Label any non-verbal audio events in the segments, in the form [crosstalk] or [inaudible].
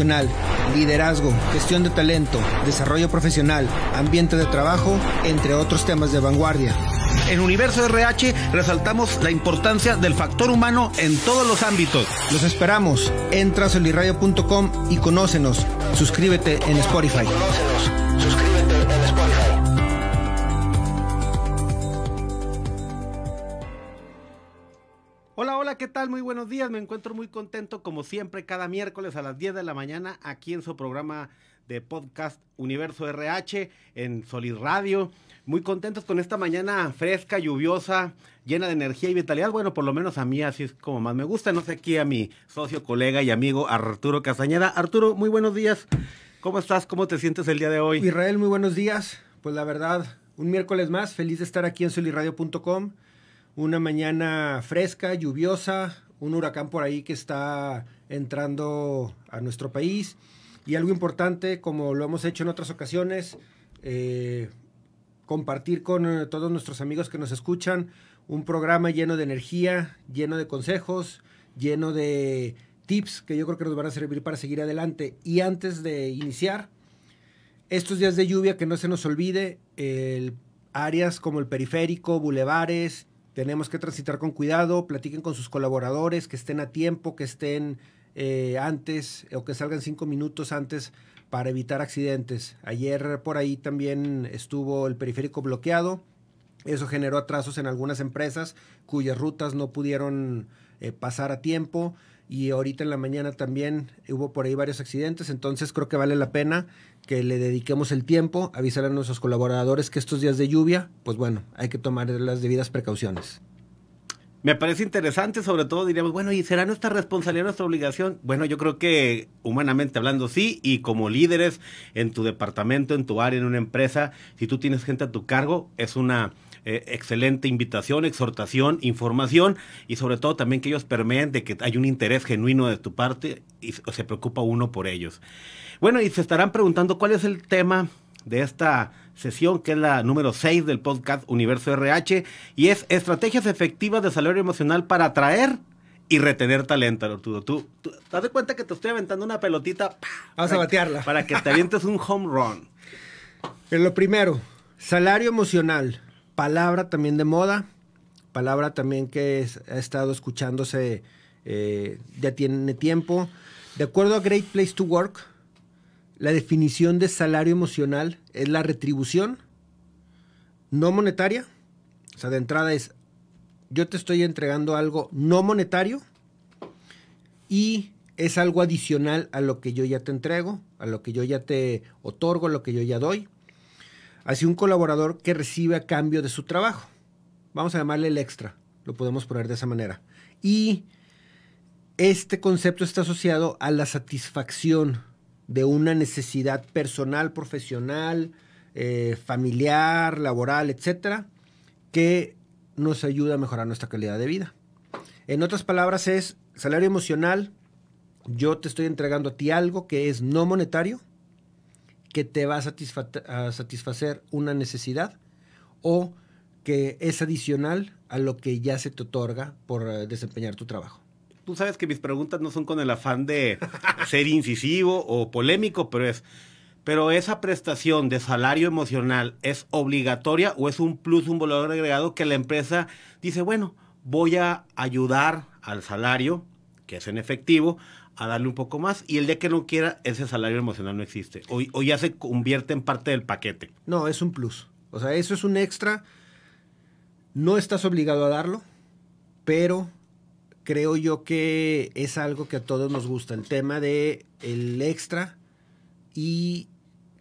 organizacional, liderazgo, gestión de talento, desarrollo profesional, ambiente de trabajo, entre otros temas de vanguardia. En Universo RH resaltamos la importancia del factor humano en todos los ámbitos. Los esperamos. Entra a solirradio.com y conócenos. Suscríbete en Spotify. Me encuentro muy contento, como siempre, cada miércoles a las 10 de la mañana, aquí en su programa de podcast Universo RH en Solid Radio. Muy contentos con esta mañana fresca, lluviosa, llena de energía y vitalidad. Bueno, por lo menos a mí así es como más me gusta. No sé aquí a mi socio, colega y amigo Arturo Castañeda. Arturo, muy buenos días. ¿Cómo estás? ¿Cómo te sientes el día de hoy? Israel, muy buenos días. Pues la verdad, un miércoles más, feliz de estar aquí en solirradio.com. Una mañana fresca, lluviosa, un huracán por ahí que está entrando a nuestro país. Y algo importante, como lo hemos hecho en otras ocasiones, eh, compartir con eh, todos nuestros amigos que nos escuchan un programa lleno de energía, lleno de consejos, lleno de tips que yo creo que nos van a servir para seguir adelante. Y antes de iniciar, estos días de lluvia, que no se nos olvide, áreas como el periférico, bulevares, tenemos que transitar con cuidado, platiquen con sus colaboradores, que estén a tiempo, que estén eh, antes o que salgan cinco minutos antes para evitar accidentes. Ayer por ahí también estuvo el periférico bloqueado. Eso generó atrasos en algunas empresas cuyas rutas no pudieron eh, pasar a tiempo. Y ahorita en la mañana también hubo por ahí varios accidentes. Entonces creo que vale la pena que le dediquemos el tiempo, avisar a nuestros colaboradores que estos días de lluvia, pues bueno, hay que tomar las debidas precauciones. Me parece interesante, sobre todo diríamos, bueno, ¿y será nuestra responsabilidad, nuestra obligación? Bueno, yo creo que humanamente hablando sí, y como líderes en tu departamento, en tu área, en una empresa, si tú tienes gente a tu cargo, es una eh, excelente invitación, exhortación, información y sobre todo también que ellos permeen de que hay un interés genuino de tu parte y se preocupa uno por ellos. Bueno, y se estarán preguntando cuál es el tema de esta sesión, que es la número 6 del podcast Universo RH, y es estrategias efectivas de salario emocional para atraer y retener talento, Arturo. Tú, tú, te das cuenta que te estoy aventando una pelotita. Vamos a batearla. Para que te avientes un home run. [laughs] En lo primero, salario emocional. Palabra también de moda. Palabra también que ha estado escuchándose eh, ya tiene tiempo. De acuerdo a Great Place to Work, la definición de salario emocional es la retribución no monetaria. O sea, de entrada es, yo te estoy entregando algo no monetario y es algo adicional a lo que yo ya te entrego, a lo que yo ya te otorgo, a lo que yo ya doy. Así un colaborador que recibe a cambio de su trabajo. Vamos a llamarle el extra, lo podemos poner de esa manera. Y este concepto está asociado a la satisfacción de una necesidad personal, profesional, eh, familiar, laboral, etcétera, que nos ayuda a mejorar nuestra calidad de vida. En otras palabras, es salario emocional. Yo te estoy entregando a ti algo que es no monetario, que te va a, satisfa- a satisfacer una necesidad o que es adicional a lo que ya se te otorga por eh, desempeñar tu trabajo. Tú sabes que mis preguntas no son con el afán de [laughs] ser incisivo o polémico, pero es, pero esa prestación de salario emocional es obligatoria o es un plus, un valor agregado que la empresa dice, bueno, voy a ayudar al salario, que es en efectivo, a darle un poco más y el día que no quiera, ese salario emocional no existe. O, ya se convierte en parte del paquete. No, es un plus. O sea, eso es un extra. No estás obligado a darlo, pero creo yo que es algo que a todos nos gusta, el tema de el extra y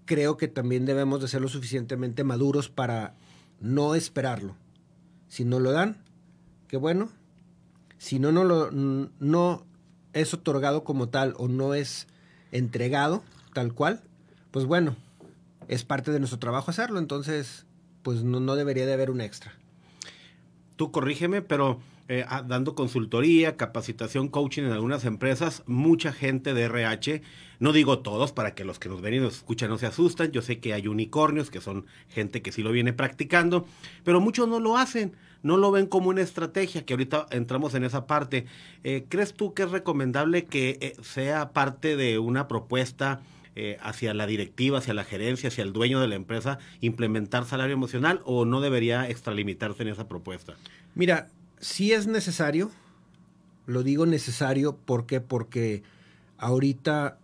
creo que también debemos de ser lo suficientemente maduros para no esperarlo. Si no lo dan, qué bueno. Si no, no, lo, no es otorgado como tal o no es entregado tal cual, pues bueno, es parte de nuestro trabajo hacerlo, entonces pues no, debería de haber un extra. Tú corrígeme, pero eh, ah, dando consultoría, capacitación, coaching en algunas empresas, mucha gente de RH, no digo todos para que los que nos ven y nos escuchan no se asustan, yo sé que hay unicornios que son gente que sí lo viene practicando, pero muchos no lo hacen, no lo ven como una estrategia, que ahorita entramos en esa parte. Eh, ¿Crees tú que es recomendable que eh, sea parte de una propuesta? hacia la directiva, hacia la gerencia, hacia el dueño de la empresa, implementar salario emocional o no debería extralimitarse en esa propuesta? Mira, si es necesario, lo digo necesario, ¿por qué? Porque ahorita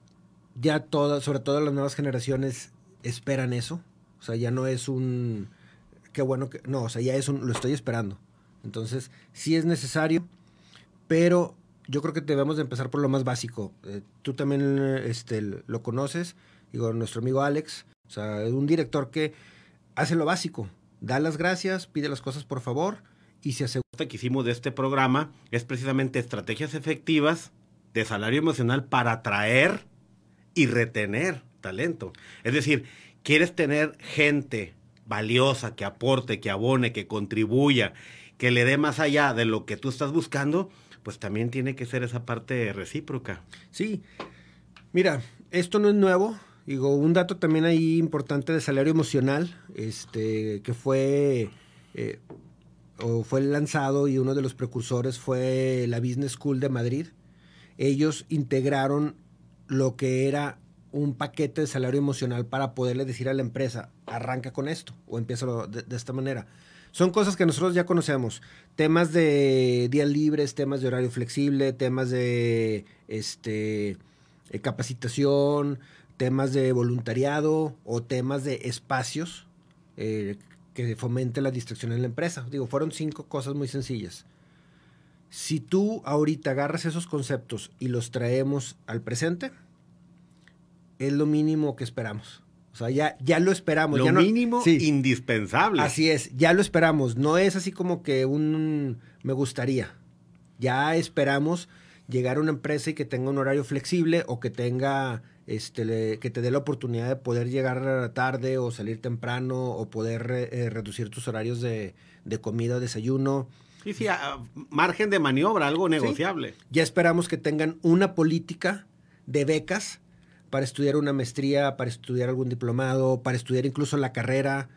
ya todas, sobre todo las nuevas generaciones, esperan eso. O sea, ya no es un, qué bueno que, no, o sea, ya es un, lo estoy esperando. Entonces, sí es necesario, pero yo creo que debemos de empezar por lo más básico. Eh, tú también este, lo conoces, digo, nuestro amigo Alex, o sea, es un director que hace lo básico, da las gracias, pide las cosas por favor y se asegura. que hicimos de este programa es precisamente estrategias efectivas de salario emocional para atraer y retener talento. Es decir, quieres tener gente valiosa que aporte, que abone, que contribuya, que le dé más allá de lo que tú estás buscando, pues también tiene que ser esa parte recíproca. Sí. Mira, esto no es nuevo. Digo, un dato también ahí importante de salario emocional, este, que fue eh, o fue lanzado y uno de los precursores fue la Business School de Madrid. Ellos integraron lo que era un paquete de salario emocional para poderle decir a la empresa, arranca con esto o empieza de, de, esta manera. Son cosas que nosotros ya conocemos. Temas de días libres, temas de horario flexible, temas de este, eh, capacitación, temas de voluntariado o temas de espacios eh, que fomente la distracción en la empresa. Digo, fueron cinco cosas muy sencillas. Si tú ahorita agarras esos conceptos y los traemos al presente, es lo mínimo que esperamos. O sea, ya, ya lo esperamos. Lo ya mínimo indispensable. Así es, ya lo esperamos. No es así como que un me gustaría. Ya esperamos llegar a una empresa y que tenga un horario flexible o que tenga este, que te dé la oportunidad de poder llegar tarde o salir temprano o poder eh, reducir tus horarios de, comida o desayuno. Sí, sí, margen de maniobra, algo negociable. Ya esperamos que tengan una política de becas para estudiar una maestría, para estudiar algún diplomado, para estudiar incluso la carrera.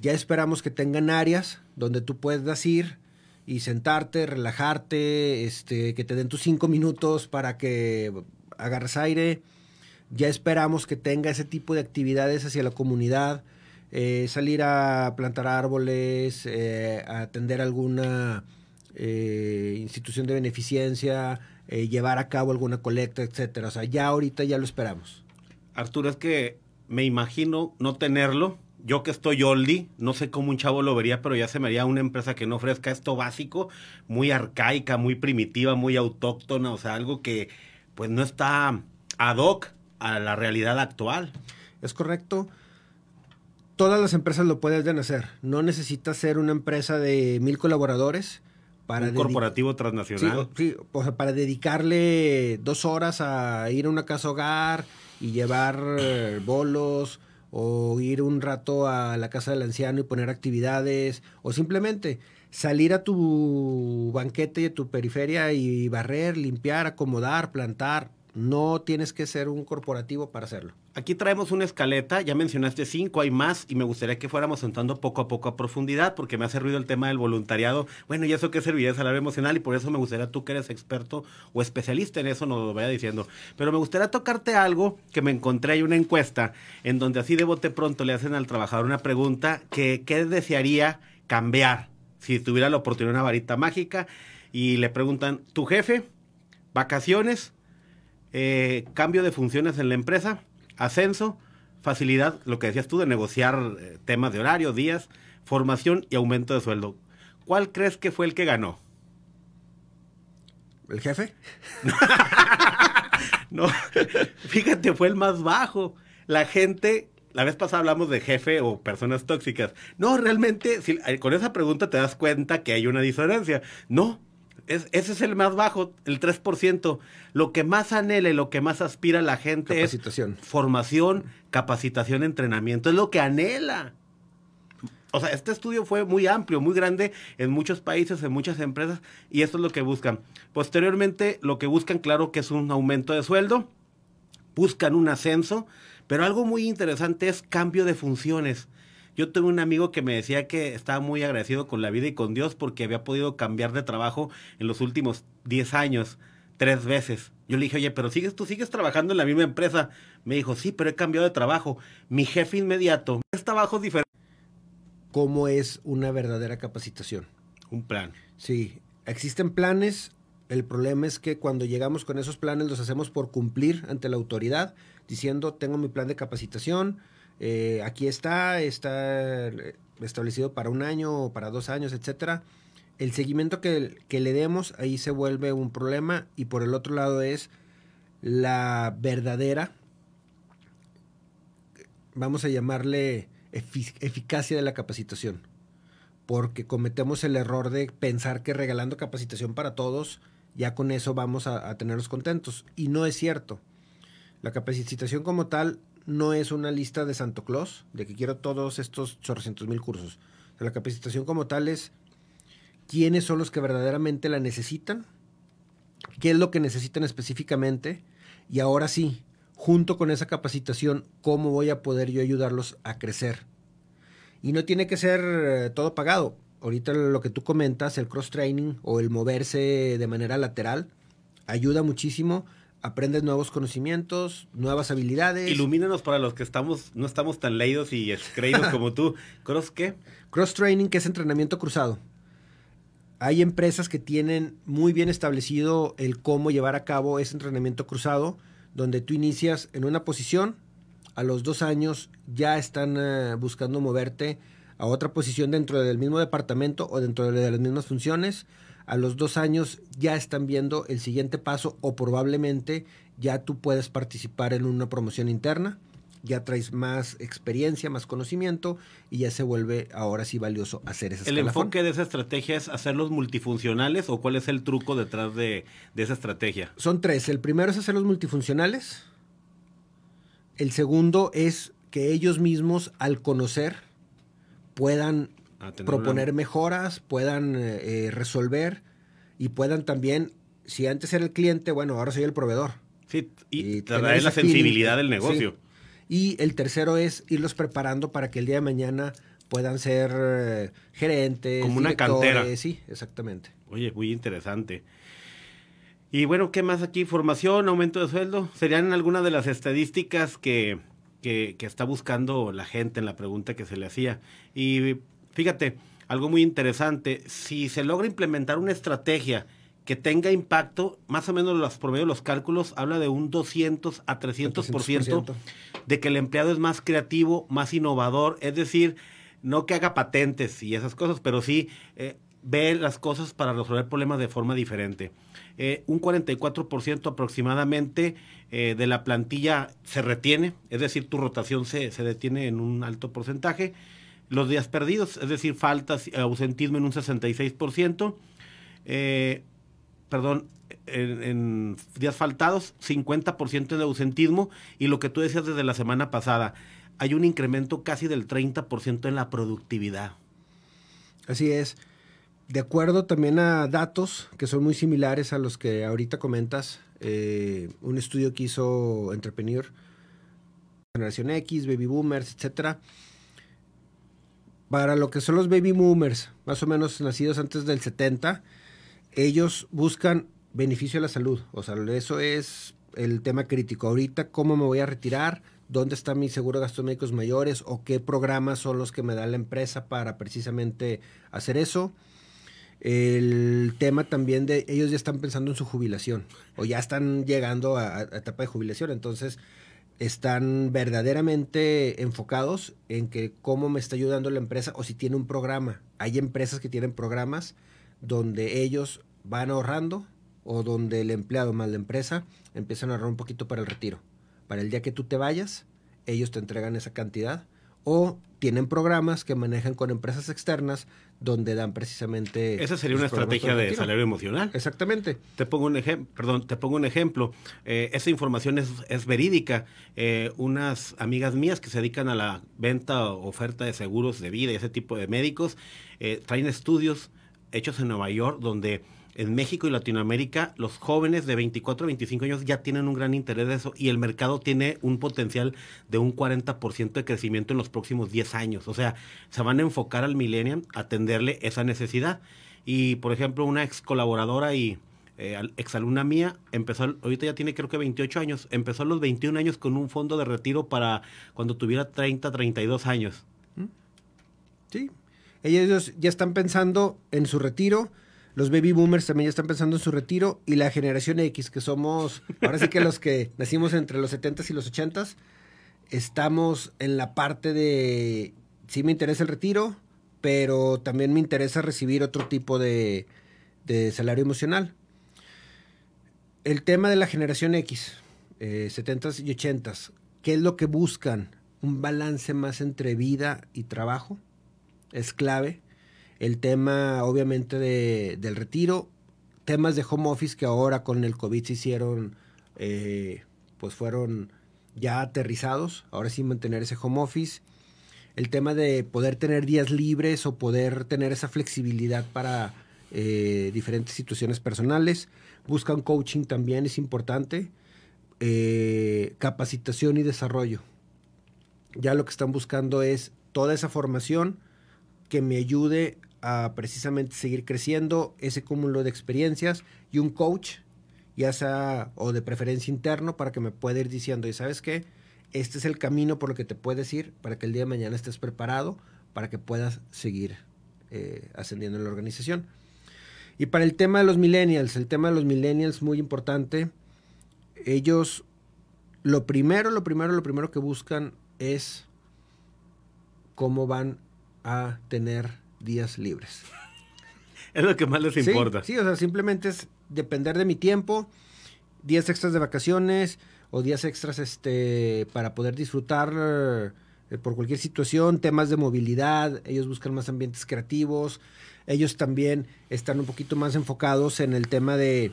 Ya esperamos que tengan áreas donde tú puedas ir y sentarte, relajarte, este, que te den tus cinco minutos para que agarres aire ya esperamos que tenga ese tipo de actividades hacia la comunidad, eh, salir a plantar árboles, eh, atender alguna eh, institución de beneficencia, llevar a cabo alguna colecta, etcétera. O sea, ya ahorita ya lo esperamos. Arturo, es que me imagino no tenerlo. Yo que estoy oldie, no sé cómo un chavo lo vería, pero ya se me haría una empresa que no ofrezca esto básico, muy arcaica, muy primitiva, muy autóctona, o sea, algo que pues no está ad hoc a la realidad actual. Es correcto. Todas las empresas lo pueden hacer. No necesitas ser una empresa de mil colaboradores para un corporativo transnacional. Sí, para dedicarle dos horas a ir a una casa hogar y llevar eh, bolos o ir un rato a la casa del anciano y poner actividades o simplemente salir a tu banquete y a tu periferia y barrer, limpiar, acomodar, plantar. No tienes que ser un corporativo para hacerlo. Aquí traemos una escaleta, ya mencionaste cinco, hay más y me gustaría que fuéramos entrando poco a poco a profundidad porque me hace ruido el tema del voluntariado. Bueno, ¿y eso qué serviría de salario emocional? Y por eso me gustaría tú que eres experto o especialista en eso, nos lo vaya diciendo. Pero me gustaría tocarte algo que me encontré hay una encuesta en donde así de bote pronto le hacen al trabajador una pregunta que qué desearía cambiar si tuviera la oportunidad de una varita mágica y le preguntan, ¿tu jefe? ¿Vacaciones? Eh, cambio de funciones en la empresa, ascenso, facilidad, lo que decías tú, de negociar eh, temas de horario, días, formación y aumento de sueldo. ¿Cuál crees que fue el que ganó? ¿El jefe? [laughs] no, fíjate, fue el más bajo. La gente, la vez pasada hablamos de jefe o personas tóxicas. No, realmente, si, eh, con esa pregunta te das cuenta que hay una diferencia. No, ese es el más bajo, el 3%. Lo que más anhela y lo que más aspira la gente es formación, capacitación, entrenamiento. Es lo que anhela. o sea, este estudio fue muy amplio, muy grande en muchos países, en muchas empresas, y esto es lo que buscan. Posteriormente, lo que buscan, claro, que es un aumento de sueldo, buscan un ascenso, pero algo muy interesante es cambio de funciones. Yo tuve un amigo que me decía que estaba muy agradecido con la vida y con Dios porque había podido cambiar de trabajo en los últimos 10 años, tres veces. Yo le dije, oye, pero sigues, tú sigues trabajando en la misma empresa. Me dijo, sí, pero he cambiado de trabajo. Mi jefe inmediato, es trabajo diferente. ¿Cómo es una verdadera capacitación? Un plan. Sí, existen planes. El problema es que cuando llegamos con esos planes los hacemos por cumplir ante la autoridad, diciendo, tengo mi plan de capacitación, eh, aquí está, está establecido para un año o para dos años, etcétera. El seguimiento que, le demos ahí se vuelve un problema y por el otro lado es la verdadera, vamos a llamarle eficacia de la capacitación, porque cometemos el error de pensar que regalando capacitación para todos, ya con eso vamos a, a tenerlos contentos. Y no es cierto. La capacitación como tal no es una lista de Santo Claus, de que quiero todos estos chorrocientos mil cursos. la capacitación como tal es quiénes son los que verdaderamente la necesitan, qué es lo que necesitan específicamente, y ahora sí, junto con esa capacitación, cómo voy a poder yo ayudarlos a crecer. Y no tiene que ser eh, todo pagado. Ahorita lo que tú comentas, el cross training o el moverse de manera lateral, ayuda muchísimo aprendes nuevos conocimientos, nuevas habilidades. Ilumínanos para los que estamos, no estamos tan leídos y creídos [laughs] como tú. ¿Cross qué? Cross training, que es entrenamiento cruzado. Hay empresas que tienen muy bien establecido el cómo llevar a cabo ese entrenamiento cruzado, donde tú inicias en una posición, a los dos años ya están eh, buscando moverte a otra posición dentro del mismo departamento o dentro de las mismas funciones a los dos años ya están viendo el siguiente paso o probablemente ya tú puedes participar en una promoción interna, ya traes más experiencia, más conocimiento y ya se vuelve ahora sí valioso hacer esa ¿El enfoque de esa estrategia es hacerlos multifuncionales o cuál es el truco detrás de, de esa estrategia? Son tres. El primero es hacerlos multifuncionales. El segundo es que ellos mismos al conocer puedan proponer mejoras, puedan eh, eh, resolver y puedan también, si antes era el cliente, bueno, ahora soy el proveedor. Sí, y, traer la sensibilidad del negocio. Y el tercero es irlos preparando para que el día de mañana puedan ser eh, gerentes. Como una cantera. Sí, exactamente. Oye, muy interesante. Y bueno, ¿qué más aquí? Formación, aumento de sueldo. ¿Serían algunas de las estadísticas que, que, que está buscando la gente en la pregunta que se le hacía? Y Fíjate, algo muy interesante, si se logra implementar una estrategia que tenga impacto, más o menos los, por medio de los cálculos, habla de un 200 a 300%, 300%, de que el empleado es más creativo, más innovador, es decir, no que haga patentes y esas cosas, pero sí eh, ve las cosas para resolver problemas de forma diferente. Eh, un 44% aproximadamente eh, de la plantilla se retiene, es decir, tu rotación se, se detiene en un alto porcentaje los días perdidos, es decir, faltas, ausentismo en un 66%, eh, perdón, en, días faltados, 50% de ausentismo, y lo que tú decías desde la semana pasada, hay un incremento casi del 30% en la productividad. Así es. De acuerdo también a datos que son muy similares a los que ahorita comentas, eh, un estudio que hizo Entrepreneur, Generación X, Baby Boomers, etcétera, para lo que son los baby boomers, más o menos nacidos antes del 70, ellos buscan beneficio a la salud. O sea, eso es el tema crítico. Ahorita, ¿cómo me voy a retirar? ¿Dónde está mi seguro de gastos médicos mayores? ¿O qué programas son los que me da la empresa para precisamente hacer eso? El tema también de ellos ya están pensando en su jubilación o ya están llegando a, a etapa de jubilación. Entonces, están verdaderamente enfocados en que cómo me está ayudando la empresa o si tiene un programa. Hay empresas que tienen programas donde ellos van ahorrando o donde el empleado más la empresa empiezan a ahorrar un poquito para el retiro. Para el día que tú te vayas, ellos te entregan esa cantidad o tienen programas que manejan con empresas externas donde dan precisamente... Esa sería una estrategia de salario emocional. Exactamente. Te pongo un ejemplo, perdón, te pongo un ejemplo. Eh, esa información es, es verídica. Eh, unas amigas mías que se dedican a la venta o oferta de seguros de vida y ese tipo de médicos, eh, traen estudios hechos en Nueva York donde en México y Latinoamérica los jóvenes de 24 a 25 años ya tienen un gran interés de eso y el mercado tiene un potencial de un 40% de crecimiento en los próximos 10 años. O sea, se van a enfocar al millennial atenderle esa necesidad. Y, por ejemplo, una ex colaboradora y eh, exalumna mía empezó, ahorita ya tiene creo que 28 años, empezó a los 21 años con un fondo de retiro para cuando tuviera 30, 32 años. Sí, ellos ya están pensando en su retiro los baby boomers también ya están pensando en su retiro y la generación X, que somos, ahora sí que los que [laughs] nacimos entre los 70s y los 80s, estamos en la parte de, sí me interesa el retiro, pero también me interesa recibir otro tipo de, de salario emocional. El tema de la generación X, 70s eh, y 80s, ¿qué es lo que buscan? Un balance más entre vida y trabajo. Es clave el tema obviamente de, del retiro, temas de home office que ahora con el COVID se hicieron, eh, pues fueron ya aterrizados, ahora sí mantener ese home office, el tema de poder tener días libres o poder tener esa flexibilidad para eh, diferentes situaciones personales, buscan coaching también, es importante, eh, capacitación y desarrollo. Ya lo que están buscando es toda esa formación que me ayude a precisamente seguir creciendo, ese cúmulo de experiencias y un coach, ya sea o de preferencia interno, para que me pueda ir diciendo, y sabes qué, este es el camino por lo que te puedes ir para que el día de mañana estés preparado para que puedas seguir eh, ascendiendo en la organización. Y para el tema de los millennials, el tema de los millennials muy importante, ellos lo primero, lo primero, lo primero que buscan es cómo van a tener días libres. Es lo que más les importa. Sí, o sea, simplemente es depender de mi tiempo, días extras de vacaciones o días extras este para poder disfrutar eh, por cualquier situación, temas de movilidad, ellos buscan más ambientes creativos, ellos también están un poquito más enfocados en el tema de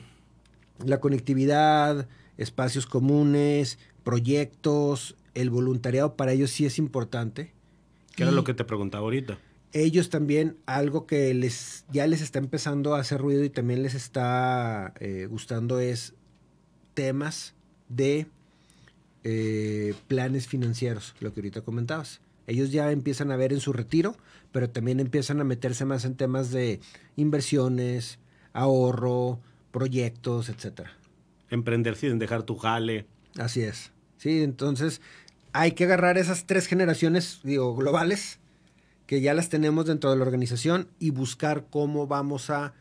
la conectividad, espacios comunes, proyectos, el voluntariado para ellos sí es importante. ¿Qué era lo que te preguntaba ahorita? Ellos también algo que les ya les está empezando a hacer ruido y también les está eh, gustando es temas de eh, planes financieros, lo que ahorita comentabas. Ellos ya empiezan a ver en su retiro, pero también empiezan a meterse más en temas de inversiones, ahorro, proyectos, etcétera. Emprender sin dejar tu jale. Así es. Sí, entonces hay que agarrar esas tres generaciones, digo, globales, que ya las tenemos dentro de la organización y buscar cómo vamos a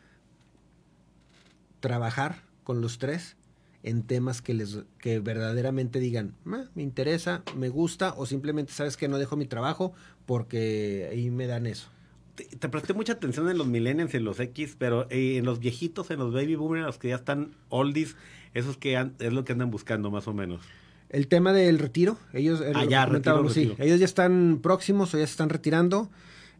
trabajar con los tres en temas que les que verdaderamente digan me interesa me gusta o simplemente sabes que no dejo mi trabajo porque ahí me dan eso te, presté mucha atención en los millennials en los X pero eh, en los viejitos en los baby boomers los que ya están oldies esos que es lo que andan buscando más o menos el tema del retiro, ellos, eh, ah, ya, sí, ellos ya están próximos o ya se están retirando.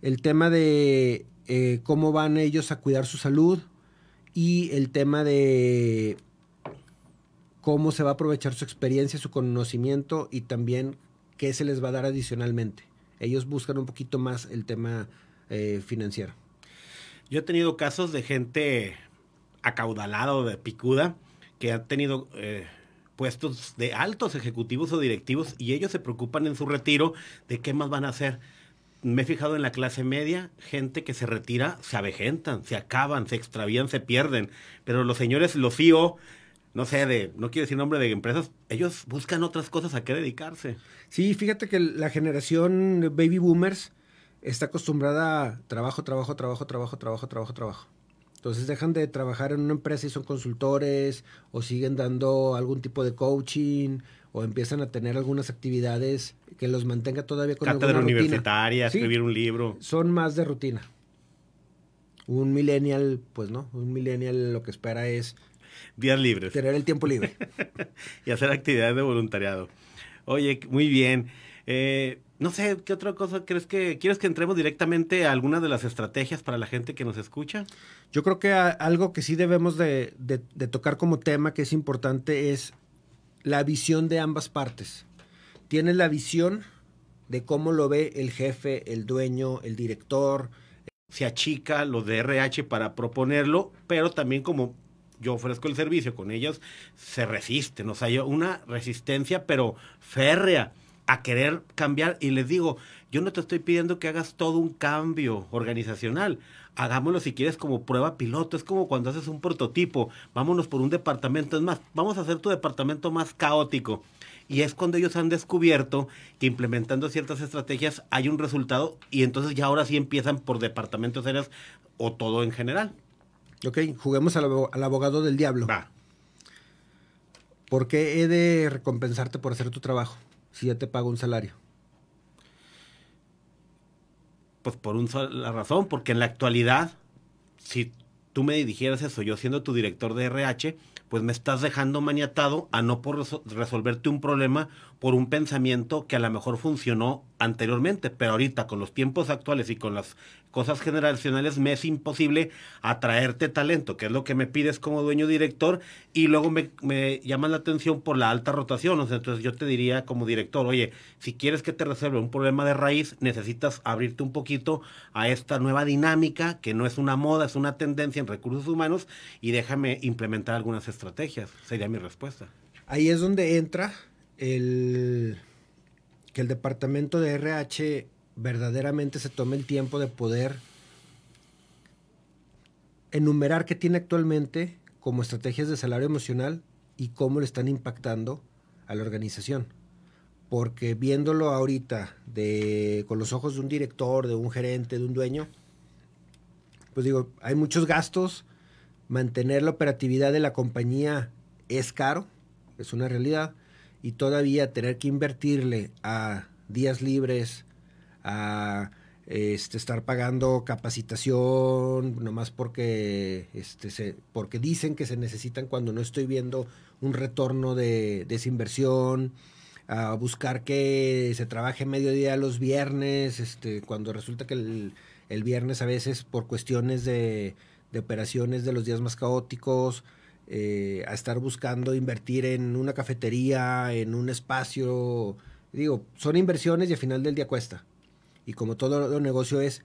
El tema de eh, cómo van ellos a cuidar su salud y el tema de cómo se va a aprovechar su experiencia, su conocimiento y también qué se les va a dar adicionalmente. Ellos buscan un poquito más el tema eh, financiero. Yo he tenido casos de gente acaudalada o de picuda que ha tenido puestos de altos ejecutivos o directivos y ellos se preocupan en su retiro de qué más van a hacer. Me he fijado en la clase media, gente que se retira, se avejentan, se acaban, se extravían, se pierden. Pero los señores, los CEO, no sé, de, no quiero decir nombre de empresas, ellos buscan otras cosas a qué dedicarse. Sí, fíjate que la generación baby boomers está acostumbrada a trabajo, trabajo, trabajo, trabajo, trabajo, trabajo, trabajo. Entonces dejan de trabajar en una empresa y son consultores o siguen dando algún tipo de coaching o empiezan a tener algunas actividades que los mantenga todavía con Cátedra universitaria, escribir un libro. Son más de rutina. Un millennial, pues no, un millennial lo que espera es días libres. Tener el tiempo libre. [laughs] y hacer actividades de voluntariado. Oye, muy bien. Eh, no sé, ¿qué otra cosa crees que quieres que entremos directamente a alguna de las estrategias para la gente que nos escucha? Yo creo que a- algo que sí debemos de, de- de tocar como tema que es importante es la visión de ambas partes. Tienes la visión de cómo lo ve el jefe, el dueño, el director. se achica los de RH para proponerlo, pero también como yo ofrezco el servicio con ellos, se resisten. O sea, hay una resistencia, pero férrea, a querer cambiar. Y les digo, yo no te estoy pidiendo que hagas todo un cambio organizacional. Hagámoslo si quieres como prueba piloto. Es como cuando haces un prototipo. Vámonos por un departamento. Es más, vamos a hacer tu departamento más caótico. Y es cuando ellos han descubierto que implementando ciertas estrategias hay un resultado y entonces ya ahora sí empiezan por departamentos áreas o todo en general. Ok, juguemos al, al abogado del diablo. Va. ¿Por qué he de recompensarte por hacer tu trabajo si ya te pago un salario? Pues por una sola razón, porque en la actualidad, si tú me dijeras eso, yo siendo tu director de RH, pues me estás dejando maniatado a no por reso- resolverte un problema por un pensamiento que a lo mejor funcionó anteriormente, pero ahorita con los tiempos actuales y con las cosas generacionales me es imposible atraerte talento, que es lo que me pides como dueño director, y luego me, me llaman la atención por la alta rotación. O entonces yo te diría como director, oye, si quieres que te resuelva un problema de raíz, necesitas abrirte un poquito a esta nueva dinámica, que no es una moda, es una tendencia en recursos humanos, y déjame implementar algunas estrategias. Sería mi respuesta. Ahí es donde entra el que el departamento de RH verdaderamente se tome el tiempo de poder enumerar qué tiene actualmente como estrategias de salario emocional y cómo le están impactando a la organización. Porque viéndolo ahorita de, con los ojos de un director, de un gerente, de un dueño, pues digo, hay muchos gastos, mantener la operatividad de la compañía es caro, es una realidad, y todavía tener que invertirle a días libres, a este, estar pagando capacitación, nomás porque, este, se, porque dicen que se necesitan cuando no estoy viendo un retorno de, de esa inversión, a buscar que se trabaje mediodía los viernes, este, cuando resulta que el, el viernes a veces por cuestiones de, de operaciones de los días más caóticos, eh, a estar buscando invertir en una cafetería, en un espacio. Digo, son inversiones y al final del día cuesta. Y como todo negocio es,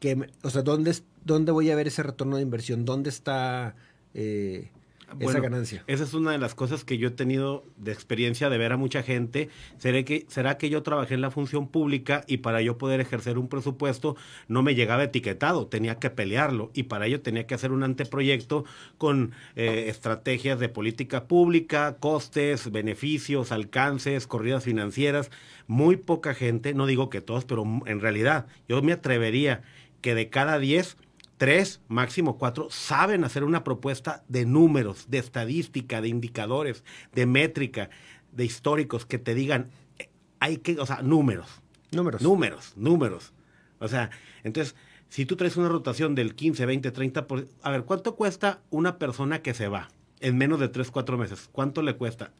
que, o sea, ¿dónde, ¿dónde voy a ver ese retorno de inversión? ¿Dónde está eh, esa Bueno, ganancia? Esa es una de las cosas que yo he tenido de experiencia de ver a mucha gente. ¿Será que, será que yo trabajé en la función pública y para yo poder ejercer un presupuesto no me llegaba etiquetado, tenía que pelearlo y para ello tenía que hacer un anteproyecto con eh, estrategias de política pública, costes, beneficios, alcances, corridas financieras. Muy poca gente, no digo que todos, pero en realidad yo me atrevería que de cada 10 tres, máximo cuatro, saben hacer una propuesta de números, de estadística, de indicadores, de métrica, de históricos, que te digan, eh, hay que, o sea, números, Números. números, números. O sea, entonces, si tú traes una rotación del 15, 20, 30, por, a ver, ¿cuánto cuesta una persona que se va en menos de 3, 4 meses? ¿Cuánto le cuesta?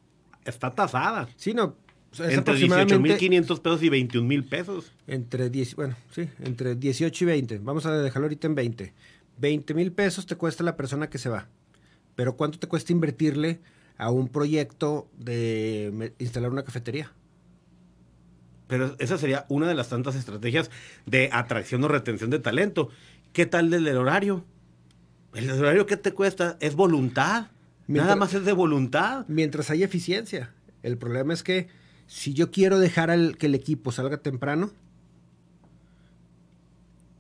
Está tasada. Sí, no. O sea, Entre aproximadamente 18.500 pesos y 21 mil pesos. entre 10, bueno, sí, entre 18 y 20. Vamos a dejarlo ahorita en 20. 20 mil pesos te cuesta la persona que se va. Pero ¿cuánto te cuesta invertirle a un proyecto de instalar una cafetería? Pero esa sería una de las tantas estrategias de atracción o retención de talento. ¿Qué tal del horario? El horario que te cuesta es voluntad. Mientras- Nada más es de voluntad. Mientras hay eficiencia. El problema es que si yo quiero dejar que el equipo salga temprano,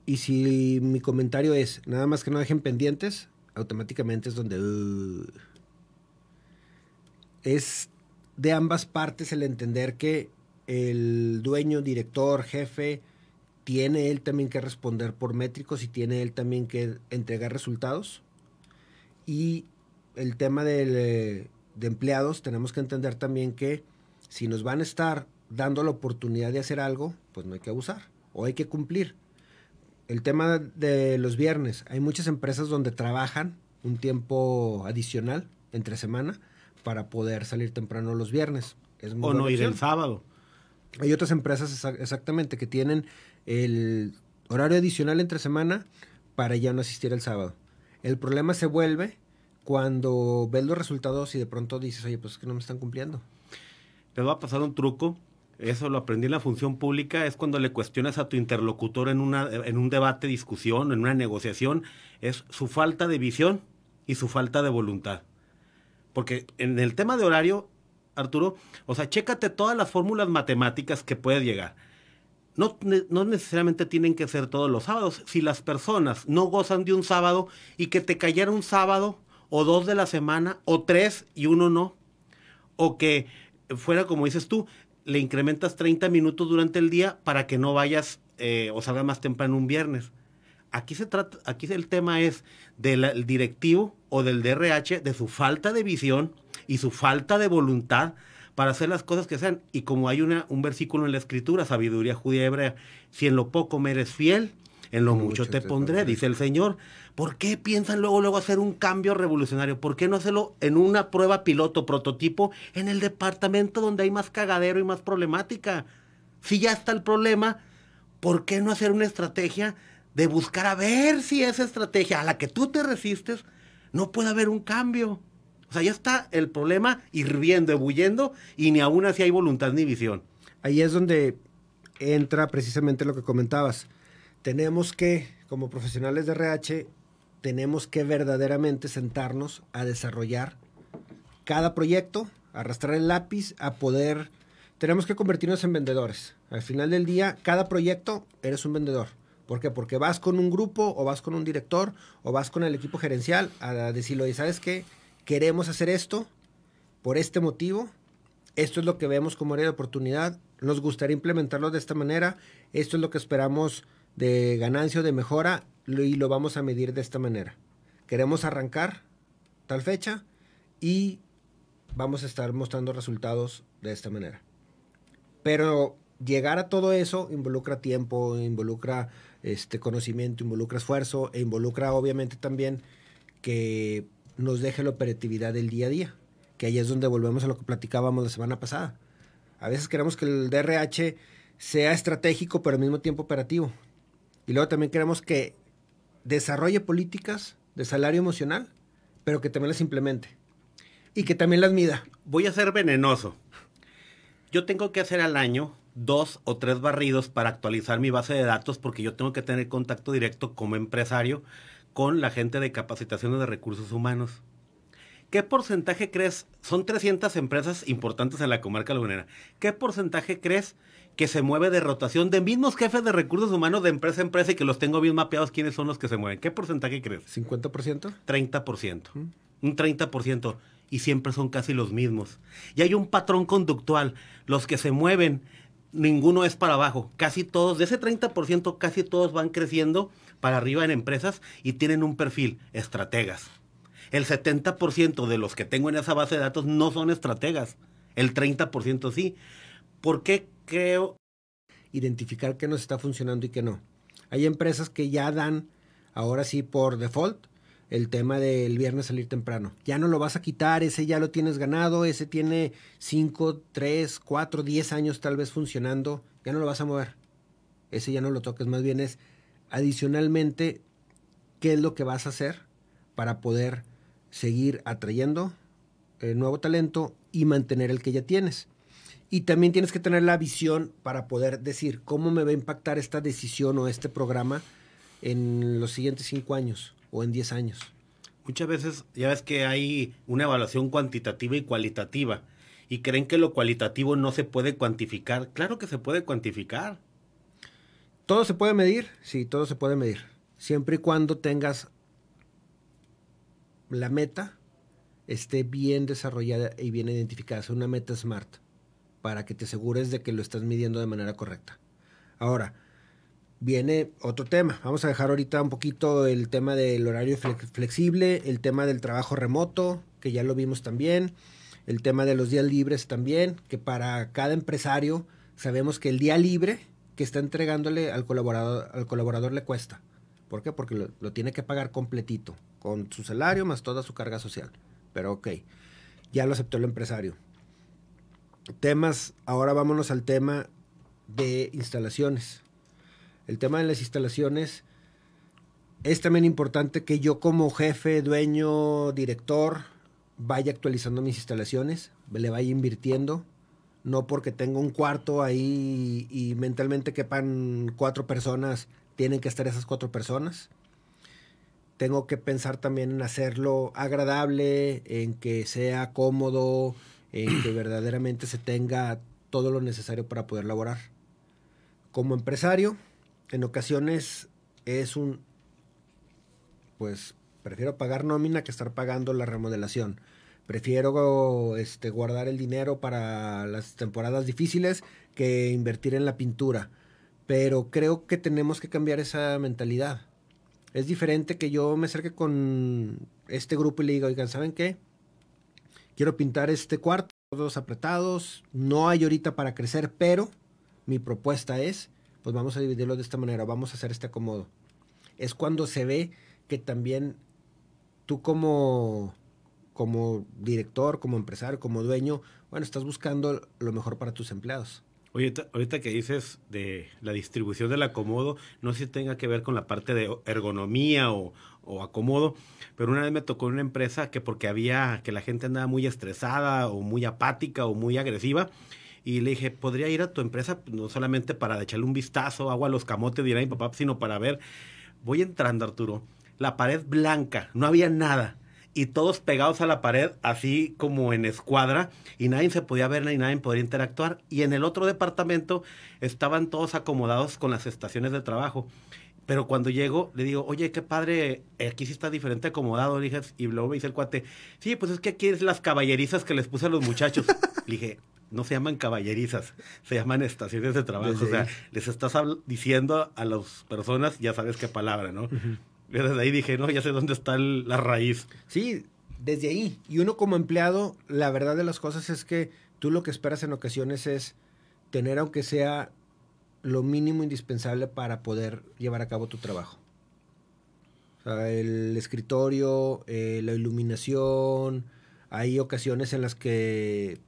y si mi comentario es nada más que no dejen pendientes, automáticamente es donde... uh, es de ambas partes el entender que el dueño, director, jefe, tiene él también que responder por métricos y tiene él también que entregar resultados. Y el tema eh, de empleados, tenemos que entender también que si nos van a estar dando la oportunidad de hacer algo, pues no hay que abusar o hay que cumplir. El tema de los viernes, hay muchas empresas donde trabajan un tiempo adicional entre semana para poder salir temprano los viernes. Es muy O no ir el sábado. Hay otras empresas exa- exactamente que tienen el horario adicional entre semana para ya no asistir el sábado. El problema se vuelve cuando ves los resultados y de pronto dices, oye, pues es que no me están cumpliendo. Te va a pasar un truco. Eso lo aprendí en la función pública. Es cuando le cuestionas a tu interlocutor en, una, en un debate, discusión, en una negociación. Es su falta de visión y su falta de voluntad. Porque en el tema de horario, Arturo, o sea, chécate todas las fórmulas matemáticas que puedes llegar. No, no necesariamente tienen que ser todos los sábados. Si las personas no gozan de un sábado y que te cayera un sábado o dos de la semana o tres y uno no, o que fuera como dices tú, le incrementas 30 minutos durante el día para que no vayas eh, o salgas más temprano un viernes. Aquí se trata, aquí el tema es del directivo o del DRH, de su falta de visión y su falta de voluntad para hacer las cosas que sean. Y como hay una, un versículo en la escritura, sabiduría judía hebrea, si en lo poco me eres fiel, en lo mucho, te, pondré, dice el Señor. ¿Por qué piensan luego, luego hacer un cambio revolucionario? ¿Por qué no hacerlo en una prueba piloto, prototipo, en el departamento donde hay más cagadero y más problemática? Si ya está el problema, ¿por qué no hacer una estrategia de buscar a ver si esa estrategia a la que tú te resistes no puede haber un cambio? O sea, ya está el problema hirviendo, ebulliendo y ni aún así hay voluntad ni visión. Ahí es donde entra precisamente lo que comentabas. Tenemos que, como profesionales de RH, tenemos que verdaderamente sentarnos a desarrollar cada proyecto, arrastrar el lápiz, a poder... Tenemos que convertirnos en vendedores. Al final del día, cada proyecto eres un vendedor. ¿Por qué? Porque vas con un grupo o vas con un director o vas con el equipo gerencial a decirlo, y sabes qué, queremos hacer esto por este motivo, esto es lo que vemos como área de oportunidad, nos gustaría implementarlo de esta manera, esto es lo que esperamos de ganancia o de mejora y lo vamos a medir de esta manera. Queremos arrancar tal fecha y vamos a estar mostrando resultados de esta manera. Pero llegar a todo eso involucra tiempo, involucra este conocimiento, involucra esfuerzo e involucra obviamente también que nos deje la operatividad del día a día, que ahí es donde volvemos a lo que platicábamos la semana pasada. A veces queremos que el DRH sea estratégico pero al mismo tiempo operativo. Y luego también queremos que desarrolle políticas de salario emocional, pero que también las implemente. Y que también las mida. Voy a ser venenoso. Yo tengo que hacer al año dos o tres barridos para actualizar mi base de datos porque yo tengo que tener contacto directo como empresario con la gente de capacitación de recursos humanos. ¿Qué porcentaje crees? Son 300 empresas importantes en la comarca lagunera. ¿Qué porcentaje crees que se mueve de rotación de mismos jefes de recursos humanos de empresa a empresa y que los tengo bien mapeados quiénes son los que se mueven? ¿Qué porcentaje crees? 50%. 30%. Un 30%. Y siempre son casi los mismos. Y hay un patrón conductual. Los que se mueven, ninguno es para abajo. Casi todos, de ese 30%, casi todos van creciendo para arriba en empresas y tienen un perfil, estrategas. El 70% de los que tengo en esa base de datos no son estrategas. El 30% sí. ¿Por qué creo? identificar qué nos está funcionando y qué no. Hay empresas que ya dan, ahora sí por default, el tema del viernes salir temprano. Ya no lo vas a quitar, ese ya lo tienes ganado, ese tiene 5, 3, 4, 10 años tal vez funcionando, ya no lo vas a mover. Ese ya no lo toques, más bien es adicionalmente qué es lo que vas a hacer para poder seguir atrayendo eh, nuevo talento y mantener el que ya tienes. Y también tienes que tener la visión para poder decir cómo me va a impactar esta decisión o este programa en los siguientes cinco años o en 10 años. Muchas veces ya ves que hay una evaluación cuantitativa y cualitativa y creen que lo cualitativo no se puede cuantificar. Claro que se puede cuantificar. ¿Todo se puede medir? Sí, todo se puede medir. Siempre y cuando tengas la meta esté bien desarrollada y bien identificada, sea una meta smart, para que te asegures de que lo estás midiendo de manera correcta. Ahora, viene otro tema. Vamos a dejar ahorita un poquito el tema del horario flex- flexible, el tema del trabajo remoto, que ya lo vimos también, el tema de los días libres también, que para cada empresario sabemos que el día libre que está entregándole al colaborador, al colaborador le cuesta. ¿Por qué? Porque lo, lo tiene que pagar completito, con su salario más toda su carga social. Pero ok, ya lo aceptó el empresario. Temas, ahora vámonos al tema de instalaciones. El tema de las instalaciones es también importante que yo como jefe, dueño, director, vaya actualizando mis instalaciones, le vaya invirtiendo, no porque tengo un cuarto ahí y mentalmente quepan cuatro personas, tienen que estar esas cuatro personas. Tengo que pensar también en hacerlo agradable, en que sea cómodo, en que [clears throat] verdaderamente se tenga todo lo necesario para poder laborar. Como empresario, en ocasiones es un, pues prefiero pagar nómina que estar pagando la remodelación. Prefiero este, guardar el dinero para las temporadas difíciles que invertir en la pintura. Pero creo que tenemos que cambiar esa mentalidad. Es diferente que yo me acerque con este grupo y le diga, oigan, ¿saben qué? Quiero pintar este cuarto, todos apretados, no hay ahorita para crecer, pero mi propuesta es, pues vamos a dividirlo de esta manera, vamos a hacer este acomodo. Es cuando se ve que también tú como, como director, como empresario, como dueño, bueno, estás buscando lo mejor para tus empleados. Oye, ahorita que dices de la distribución del acomodo, no sé si tenga que ver con la parte de ergonomía o, o acomodo, pero una vez me tocó una empresa que porque había que la gente andaba muy estresada o muy apática o muy agresiva, y le dije, podría ir a tu empresa no solamente para echarle un vistazo, agua a los camotes, dirá mi papá, sino para ver. Voy entrando, Arturo. La pared blanca, no había nada y todos pegados a la pared, así como en escuadra, y nadie se podía ver ni nadie podía interactuar. Y en el otro departamento estaban todos acomodados con las estaciones de trabajo. Pero cuando llego, le digo, oye, qué padre, aquí sí está diferente acomodado, le dije, y luego me dice el cuate, sí, pues es que aquí es las caballerizas que les puse a los muchachos. [laughs] le dije, no se llaman caballerizas, se llaman estaciones de trabajo. O sea, les estás diciendo a las personas, ya sabes qué palabra, ¿no? [laughs] Desde ahí dije, no, ya sé dónde está la raíz. Sí, desde ahí. Y uno como empleado, la verdad de las cosas es que tú lo que esperas en ocasiones es tener, aunque sea lo mínimo indispensable para poder llevar a cabo tu trabajo. O sea, el escritorio, eh, la iluminación, hay ocasiones en las que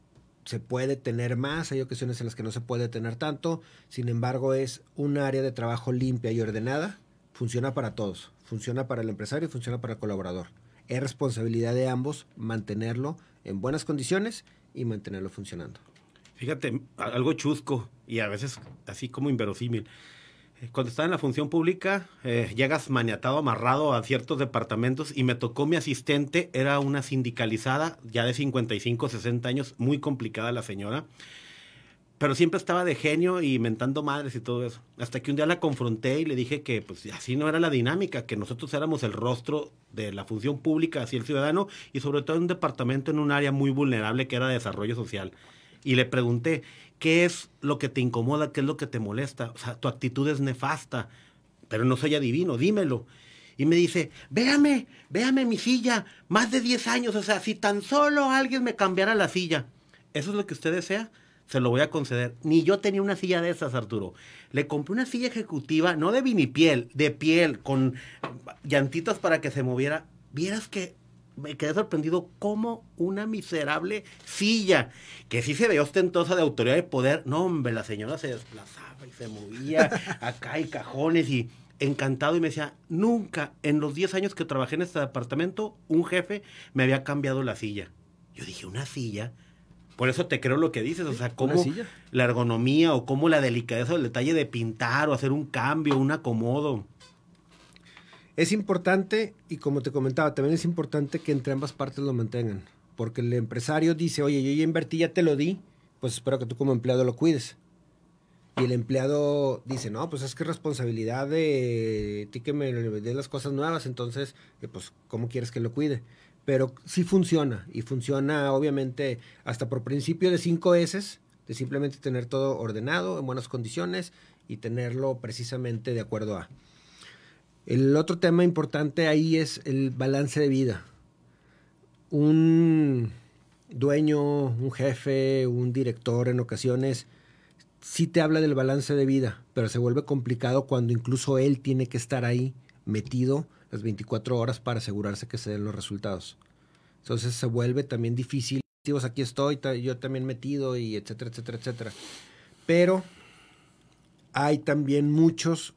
se puede tener más, hay ocasiones en las que no se puede tener tanto, sin embargo es un área de trabajo limpia y ordenada, funciona para todos funciona para el empresario y funciona para el colaborador. Es responsabilidad de ambos mantenerlo en buenas condiciones y mantenerlo funcionando. Fíjate, algo chusco y a veces así como inverosímil. Eh, cuando estaba en la función pública, eh, llegas maniatado, amarrado a ciertos departamentos y me tocó mi asistente, era una sindicalizada, ya de 55, 60 años, muy complicada la señora pero siempre estaba de genio y mentando madres y todo eso. Hasta que un día la confronté y le dije que pues así no era la dinámica, que nosotros éramos el rostro de la función pública hacia el ciudadano y sobre todo en un departamento en un área muy vulnerable que era de desarrollo social. Y le pregunté, ¿qué es lo que te incomoda? ¿Qué es lo que te molesta? O sea, tu actitud es nefasta, pero no soy adivino, dímelo. Y me dice, véame, véame mi silla, más de 10 años, o sea, si tan solo alguien me cambiara la silla. ¿Eso es lo que usted desea? Se lo voy a conceder. Ni yo tenía una silla de esas, Arturo. Le compré una silla ejecutiva, no de vinipiel, de piel, con llantitas para que se moviera. Vieras que me quedé sorprendido como una miserable silla, que sí se veía ostentosa de autoridad y poder. No, hombre, la señora se desplazaba y se movía [laughs] acá hay cajones y encantado y me decía, nunca en los 10 años que trabajé en este departamento, un jefe me había cambiado la silla. Yo dije, ¿una silla? Por eso te creo lo que dices, o sea, cómo la ergonomía o cómo la delicadeza o el detalle de pintar o hacer un cambio, un acomodo. Es importante, y como te comentaba, también es importante que entre ambas partes lo mantengan. Porque el empresario dice, oye, yo ya invertí, ya te lo di, pues espero que tú como empleado lo cuides. Y el empleado dice, no, pues es que es responsabilidad de ti que me des las cosas nuevas, entonces, eh, pues, ¿cómo quieres que lo cuide? Pero sí funciona y funciona obviamente hasta por principio de 5 S, de simplemente tener todo ordenado, en buenas condiciones y tenerlo precisamente de acuerdo a. El otro tema importante ahí es el balance de vida. Un dueño, un jefe, un director en ocasiones sí te habla del balance de vida, pero se vuelve complicado cuando incluso él tiene que estar ahí metido las 24 horas para asegurarse que se den los resultados. Entonces se vuelve también difícil. Aquí estoy, yo también metido y etcétera, etcétera, etcétera. Pero hay también muchos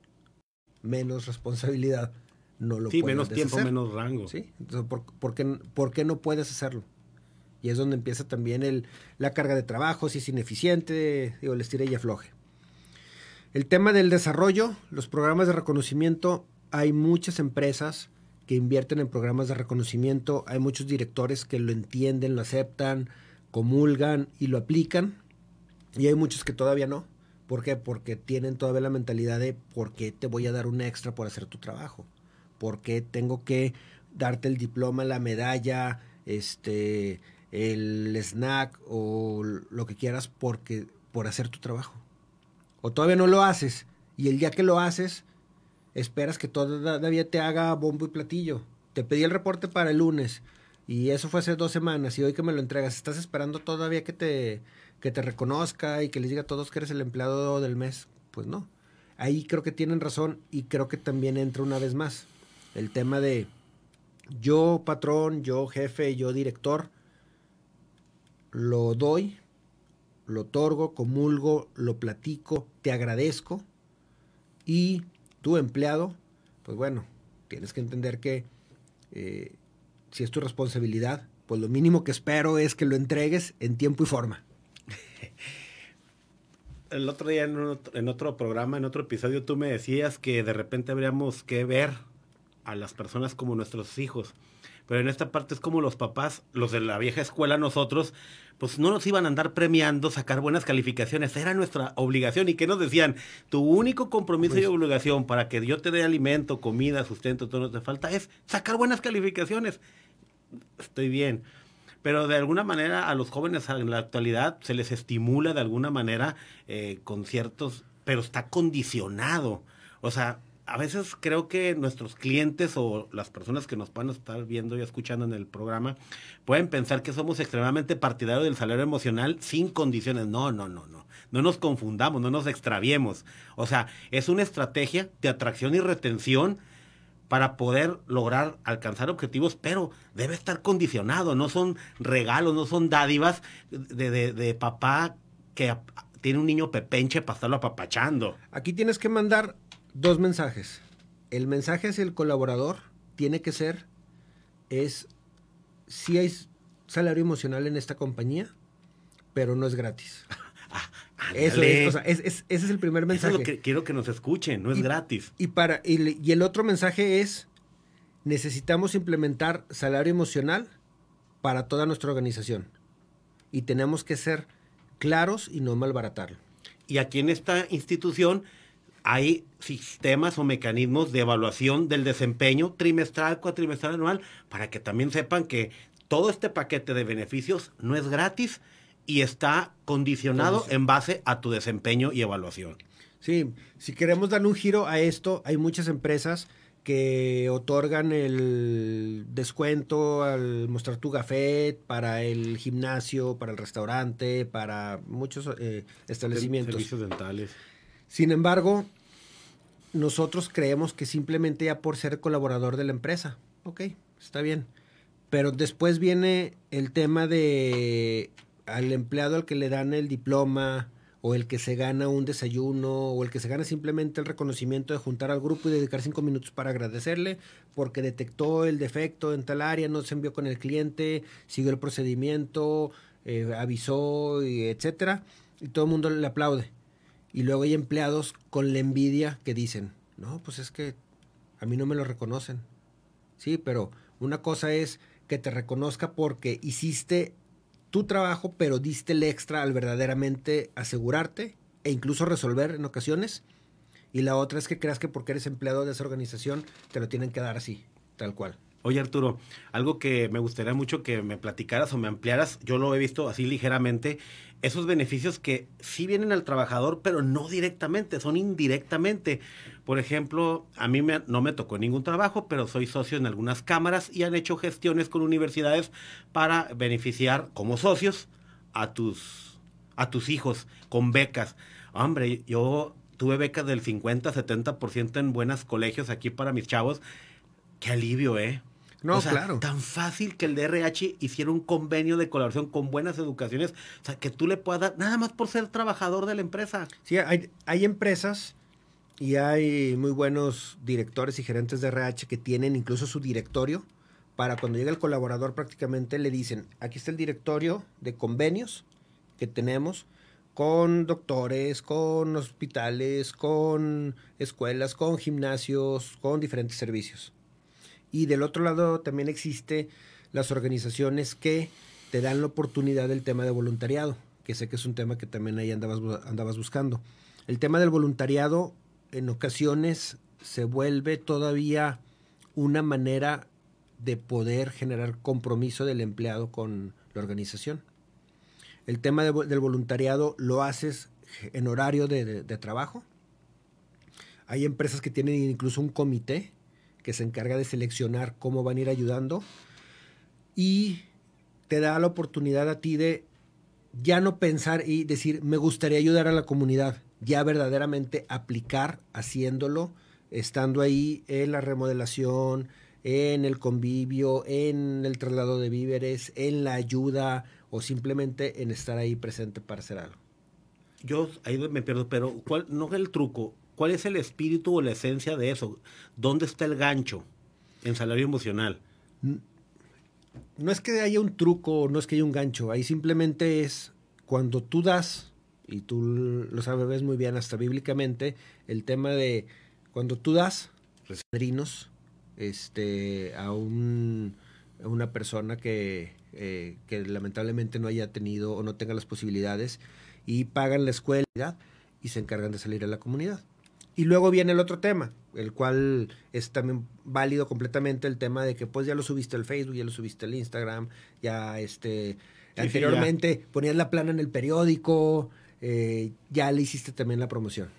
menos responsabilidad. No lo Sí, pueden menos tiempo, menos rango. ¿sí? Entonces, ¿por, por qué, por qué no puedes hacerlo? Y es donde empieza también el, la carga de trabajo, si es ineficiente, digo, el estira y afloje. El tema del desarrollo, los programas de reconocimiento, hay muchas empresas que invierten en programas de reconocimiento, hay muchos directores que lo entienden, lo aceptan, comulgan y lo aplican, y hay muchos que todavía no. ¿Por qué? Porque tienen todavía la mentalidad de ¿por qué te voy a dar un extra por hacer tu trabajo? ¿Por qué tengo que darte el diploma, la medalla, este, el snack o lo que quieras porque por hacer tu trabajo? O todavía no lo haces y el día que lo haces esperas que todavía te haga bombo y platillo. Te pedí el reporte para el lunes y eso fue hace dos semanas y hoy que me lo entregas, estás esperando todavía que te, que te reconozca y que les diga a todos que eres el empleado del mes. Pues no. Ahí creo que tienen razón y creo que también entra una vez más el tema de yo patrón, yo jefe, yo director, lo doy, lo otorgo, comulgo, lo platico, te agradezco y tu empleado, pues bueno, tienes que entender que eh, si es tu responsabilidad, pues lo mínimo que espero es que lo entregues en tiempo y forma. El otro día en otro, en otro programa, en otro episodio, tú me decías que de repente habríamos que ver a las personas como nuestros hijos. Pero en esta parte es como los papás, los de la vieja escuela, nosotros, pues no nos iban a andar premiando, sacar buenas calificaciones. Era nuestra obligación. ¿Y qué nos decían? Tu único compromiso Pues- y obligación para que yo te dé alimento, comida, sustento, todo lo que te falta es sacar buenas calificaciones. Estoy bien. Pero de alguna manera a los jóvenes en la actualidad se les estimula de alguna manera eh, con ciertos, pero está condicionado. O sea, a veces creo que nuestros clientes o las personas que nos a estar viendo y escuchando en el programa pueden pensar que somos extremadamente partidarios del salario emocional sin condiciones. No, no, no, no. No nos confundamos, no nos extraviemos. O sea, es una estrategia de atracción y retención para poder lograr alcanzar objetivos, pero debe estar condicionado, no son regalos, no son dádivas de, de- de papá que tiene un niño pepenche para estarlo apapachando. Aquí tienes que mandar dos mensajes. El mensaje hacia el colaborador tiene que ser, es, si hay salario emocional en esta compañía, pero no es gratis. [laughs] Eso Ándale. es, o sea, es- es- ese es el primer Eso mensaje. es lo que quiero que nos escuchen, no es Y- gratis. Y, para, y el otro mensaje es, necesitamos implementar salario emocional para toda nuestra organización. Y tenemos que ser claros y no malbaratarlo. Y aquí en esta institución hay sistemas o mecanismos de evaluación del desempeño trimestral, cuatrimestral, anual, para que también sepan que todo este paquete de beneficios no es gratis y está condicionado en base a tu desempeño y evaluación. Sí, si queremos darle un giro a esto, hay muchas empresas que otorgan el descuento al mostrar tu gafet para el gimnasio, para el restaurante, para muchos eh, establecimientos. Servicios dentales. Sin embargo, nosotros creemos que simplemente ya por ser colaborador de la empresa, ok, está bien. Pero después viene el tema de al empleado al que le dan el diploma o el que se gana un desayuno o el que se gana simplemente el reconocimiento de juntar al grupo y dedicar cinco minutos para agradecerle porque detectó el defecto en tal área, no se envió con el cliente, siguió el procedimiento, eh, avisó, y etcétera, y todo el mundo le aplaude. Y luego hay empleados con la envidia que dicen, no, pues es que a mí no me lo reconocen. Sí, pero una cosa es que te reconozca porque hiciste tu trabajo, pero diste el extra al verdaderamente asegurarte e incluso resolver en ocasiones. Y la otra es que creas que porque eres empleado de esa organización te lo tienen que dar así, tal cual. Oye Arturo, algo que me gustaría mucho que me platicaras o me ampliaras, yo lo he visto así ligeramente, esos beneficios que sí vienen al trabajador, pero no directamente, son indirectamente. Por ejemplo, a mí me- no me tocó ningún trabajo, pero soy socio en algunas cámaras y han hecho gestiones con universidades para beneficiar como socios a tus, a tus hijos con becas. Hombre, yo tuve becas del 50, 70% en buenos colegios aquí para mis chavos. Qué alivio, ¿eh? No, O sea, claro. Tan fácil que el DRH hiciera un convenio de colaboración con buenas educaciones. O sea, que tú le puedas dar, nada más por ser trabajador de la empresa. Sí, hay, hay empresas y hay muy buenos directores y gerentes de RH que tienen incluso su directorio para cuando llega el colaborador prácticamente le dicen, aquí está el directorio de convenios que tenemos con doctores, con hospitales, con escuelas, con gimnasios, con diferentes servicios. Y del otro lado también existe las organizaciones que te dan la oportunidad del tema de voluntariado, que sé que es un tema que también ahí andabas, andabas buscando. El tema del voluntariado en ocasiones se vuelve todavía una manera de poder generar compromiso del empleado con la organización. El tema del voluntariado lo haces en horario de trabajo. Hay empresas que tienen incluso un comité que se encarga de seleccionar cómo van a ir ayudando y te da la oportunidad a ti de ya no pensar y decir, me gustaría ayudar a la comunidad, ya verdaderamente aplicar haciéndolo, estando ahí en la remodelación, en el convivio, en el traslado de víveres, en la ayuda o simplemente en estar ahí presente para hacer algo. Yo ahí me pierdo, pero ¿cuál, no el truco? ¿Cuál es el espíritu o la esencia de eso? ¿Dónde está el gancho en salario emocional? no es que haya un truco, no es que haya un gancho, ahí simplemente es cuando tú das, y tú lo sabes muy bien hasta bíblicamente, el tema de cuando tú das padrinos este, a, un, una persona que, eh, que lamentablemente no haya tenido o no tenga las posibilidades y pagan la escuela y se encargan de salir a la comunidad. Y luego viene el otro tema, el cual es también válido completamente el tema de que pues ya lo subiste al Facebook, ya lo subiste al Instagram, ya este sí, anteriormente ponías la plana en el periódico, eh, ya le hiciste también la promoción.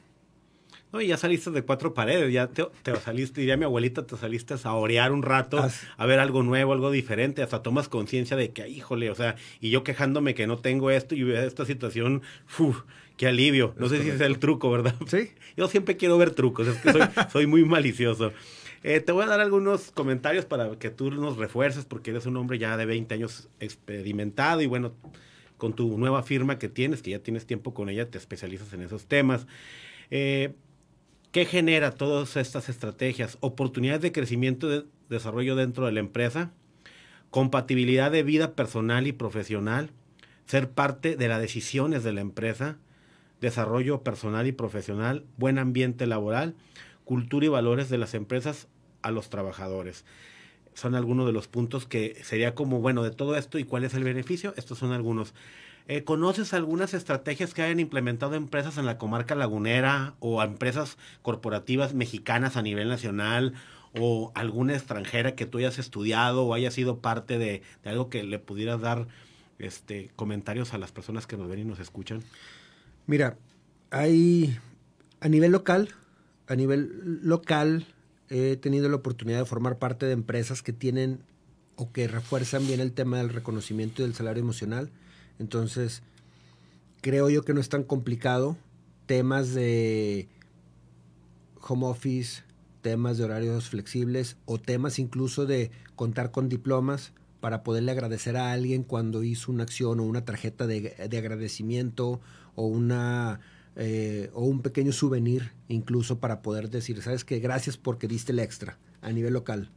No, y ya saliste de cuatro paredes, ya te, te saliste, diría mi abuelita, te saliste a saborear un rato, As- a ver algo nuevo, algo diferente, hasta tomas conciencia de que, híjole, o sea, y yo quejándome que no tengo esto y veo esta situación, ¡uf! ¡Qué alivio! No Es sé si es el truco, ¿verdad? Sí. Yo siempre quiero ver trucos, es que soy, [laughs] soy muy malicioso. Eh, te voy a dar algunos comentarios para que tú nos refuerces, porque eres un hombre ya de 20 años experimentado y bueno, con tu nueva firma que tienes, que ya tienes tiempo con ella, te especializas en esos temas. Eh, ¿Qué genera todas estas estrategias? Oportunidades de crecimiento y de desarrollo dentro de la empresa, compatibilidad de vida personal y profesional, ser parte de las decisiones de la empresa, desarrollo personal y profesional, buen ambiente laboral, cultura y valores de las empresas a los trabajadores. Son algunos de los puntos que sería como, bueno, de todo esto y cuál es el beneficio. Estos son algunos. Eh, ¿Conoces algunas estrategias que hayan implementado empresas en la comarca lagunera o empresas corporativas mexicanas a nivel nacional o alguna extranjera que tú hayas estudiado o hayas sido parte de, de algo que le pudieras dar este, comentarios a las personas que nos ven y nos escuchan? Mira, hay a nivel local, a nivel local he tenido la oportunidad de formar parte de empresas que tienen o que refuerzan bien el tema del reconocimiento y del salario emocional. Entonces, creo yo que no es tan complicado. Temas de home office, temas de horarios flexibles o temas incluso de contar con diplomas para poderle agradecer a alguien cuando hizo una acción o una tarjeta de, de agradecimiento o una eh, o un pequeño souvenir incluso para poder decir, sabes que gracias porque diste el extra a nivel local.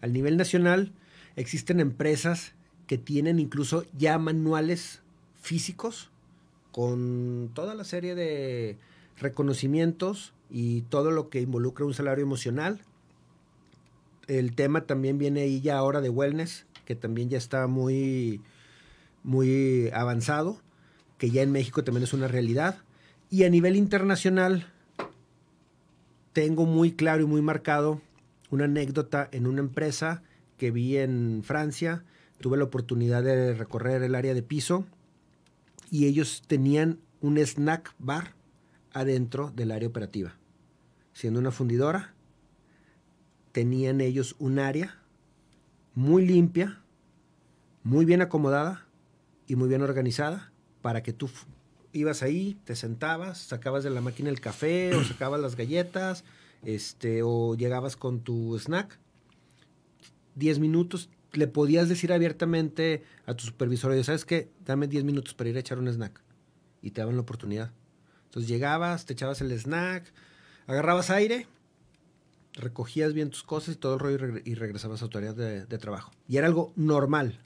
A nivel nacional existen empresas que tienen incluso ya manuales físicos con toda la serie de reconocimientos y todo lo que involucra un salario emocional. El tema también viene ahí ya ahora de wellness, que también ya está muy, muy avanzado, que ya en México también es una realidad. Y a nivel internacional, tengo muy claro y muy marcado una anécdota en una empresa que vi en Francia. Tuve la oportunidad de recorrer el área de piso y ellos tenían un snack bar adentro del área operativa. Siendo una fundidora, tenían ellos un área muy limpia, muy bien acomodada y muy bien organizada para que tú ibas ahí, te sentabas, sacabas de la máquina el café o [clears throat] sacabas las galletas, este, o llegabas con tu snack. 10 minutos, le podías decir abiertamente a tu supervisor, oye, ¿sabes qué? Dame 10 minutos para ir a echar un snack. Y te daban la oportunidad. Entonces llegabas, te echabas el snack, agarrabas aire, recogías bien tus cosas y todo el rollo y, regre- y regresabas a tu área de, de trabajo. Y era algo normal,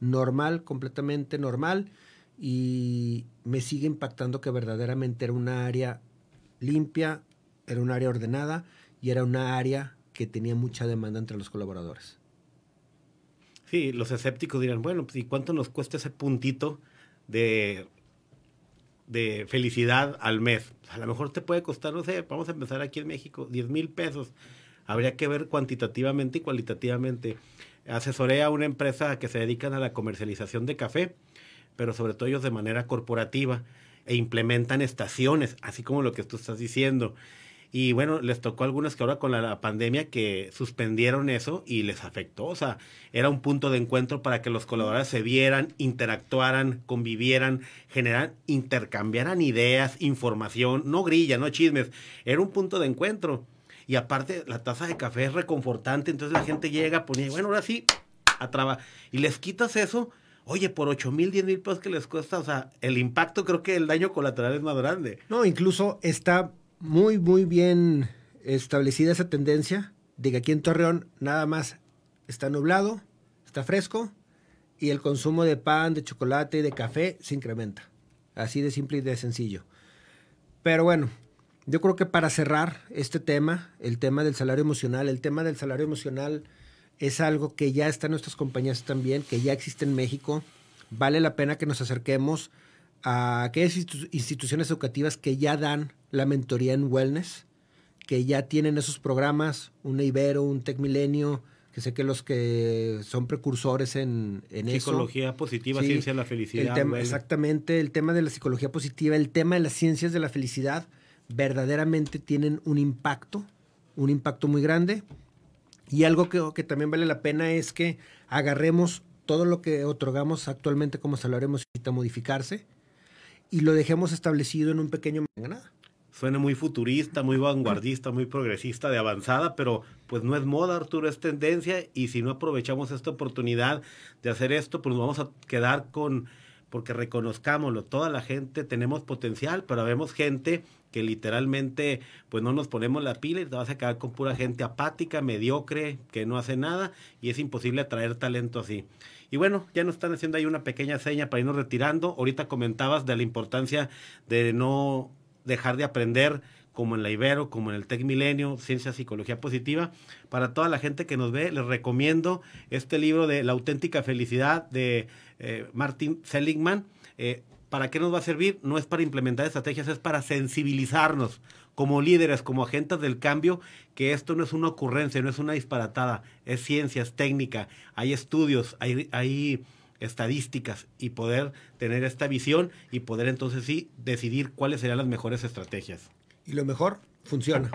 normal, completamente normal. Y me sigue impactando que verdaderamente era una área limpia, era un área ordenada y era una área que tenía mucha demanda entre los colaboradores. Sí, los escépticos dirán, bueno, pues, ¿y cuánto nos cuesta ese puntito de, de felicidad al mes? A lo mejor te puede costar, no sé, vamos a empezar aquí en México, 10 mil pesos. Habría que ver cuantitativamente y cualitativamente. Asesoré a una empresa que se dedican a la comercialización de café, pero sobre todo ellos de manera corporativa e implementan estaciones, así como lo que tú estás diciendo. Y bueno, les tocó a algunas que ahora con la, pandemia que suspendieron eso y les afectó. O sea, era un punto de encuentro para que los colaboradores se vieran, interactuaran, convivieran, generaran, intercambiaran ideas, información, no grilla, no chismes. Era un punto de encuentro. Y aparte, la taza de café es reconfortante, entonces la gente llega, ponía, bueno, ahora sí, a trabajar. Y les quitas eso, oye, por 8 mil, 10 mil pesos que les cuesta, o sea, el impacto, creo que el daño colateral es más grande. No, incluso está muy, muy bien establecida esa tendencia de que aquí en Torreón nada más está nublado, está fresco y el consumo de pan, de chocolate y de café se incrementa. Así de simple y de sencillo. Pero bueno, yo creo que para cerrar este tema, el tema del salario emocional, el tema del salario emocional es algo que ya está en nuestras compañías también, que ya existe en México. Vale la pena que nos acerquemos a aquellas institu- instituciones educativas que ya dan la mentoría en wellness, que ya tienen esos programas, un Ibero, un Tec Milenio, que sé que los que son precursores en, en eso. Psicología positiva, Sí, ciencia de la el felicidad. tema- exactamente, el tema de la psicología positiva, el tema de las ciencias de la felicidad, verdaderamente tienen un impacto, un impacto muy grande. Y algo que, que también vale la pena es que agarremos todo lo que otorgamos actualmente como salario necesita modificarse y lo dejemos establecido en un pequeño nada. Suena muy futurista, muy vanguardista, muy progresista, de avanzada, pero pues no es moda, Arturo, es tendencia y si no aprovechamos esta oportunidad de hacer esto, pues nos vamos a quedar con, porque reconozcámoslo, toda la gente tenemos potencial, pero vemos gente que literalmente pues no nos ponemos la pila y te vas a quedar con pura gente apática, mediocre, que no hace nada y es imposible atraer talento así. Y bueno, ya nos están haciendo ahí una pequeña seña para irnos retirando. Ahorita comentabas de la importancia de no dejar de aprender como en la Ibero, como en el Tec Milenio, Ciencia Psicología Positiva. Para toda la gente que nos ve, les recomiendo este libro de La auténtica felicidad de eh, Martin Seligman. Eh, ¿Para qué nos va a servir? No es para implementar estrategias, es para sensibilizarnos como líderes, como agentes del cambio, que esto no es una ocurrencia, no es una disparatada, es ciencia, es técnica, hay estudios, hay, hay estadísticas y poder tener esta visión y poder entonces sí decidir cuáles serían las mejores estrategias. Y lo mejor, funciona.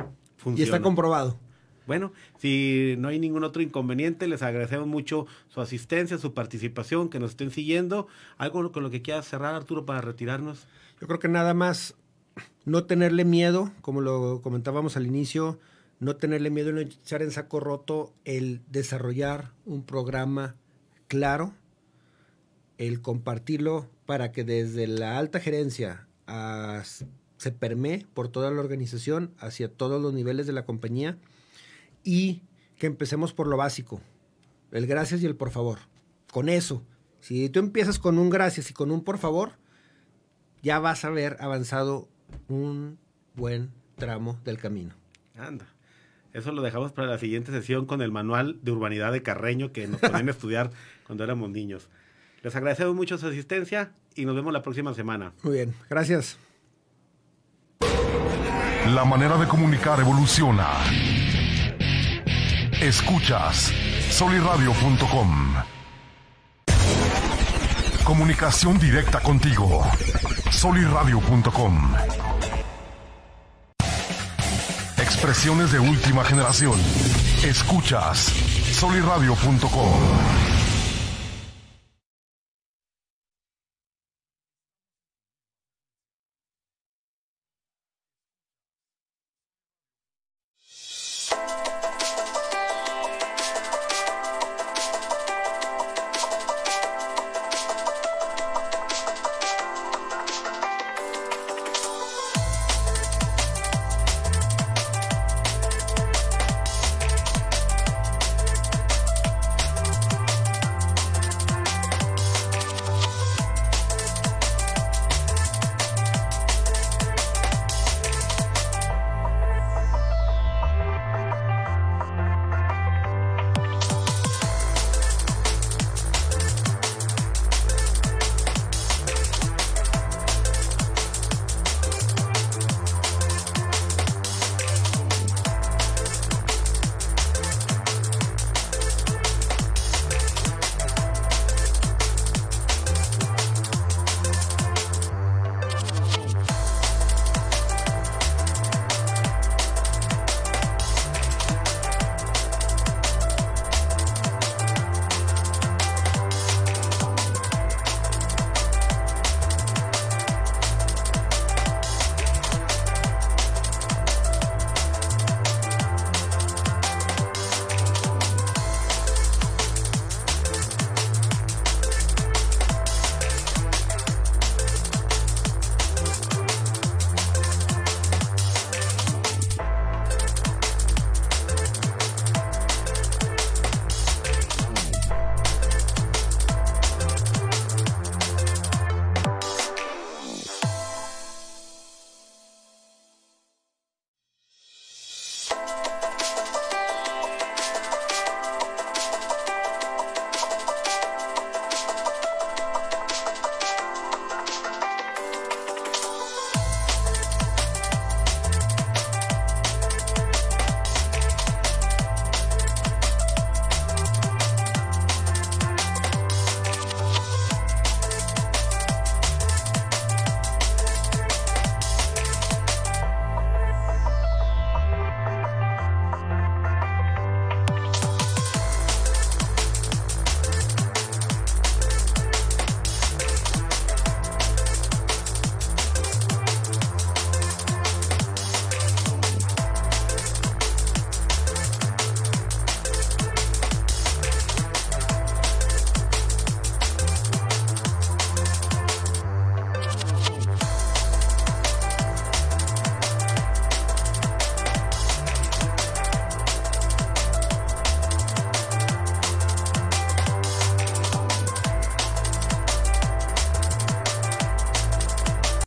Y está comprobado. Bueno, si no hay ningún otro inconveniente, les agradecemos mucho su asistencia, su participación, que nos estén siguiendo. ¿Algo con lo que quieras cerrar, Arturo, para retirarnos? Yo creo que nada más no tenerle miedo, como lo comentábamos al inicio, no tenerle miedo y no echar en saco roto el desarrollar un programa claro, el compartirlo para que desde la alta gerencia a- se permee por toda la organización hacia todos los niveles de la compañía y que empecemos por lo básico, el gracias y el por favor. Con eso, si tú empiezas con un gracias y con un por favor, ya vas a haber avanzado un buen tramo del camino. Anda. Eso lo dejamos para la siguiente sesión con el manual de urbanidad de Carreño que nos ponían a estudiar [laughs] cuando éramos niños. Les agradecemos mucho su asistencia y nos vemos la próxima semana. Muy bien, gracias. La manera de comunicar evoluciona. Escuchas soliradio.com. Comunicación directa contigo. soliradio.com. Expresiones de última generación. Escuchas soliradio.com.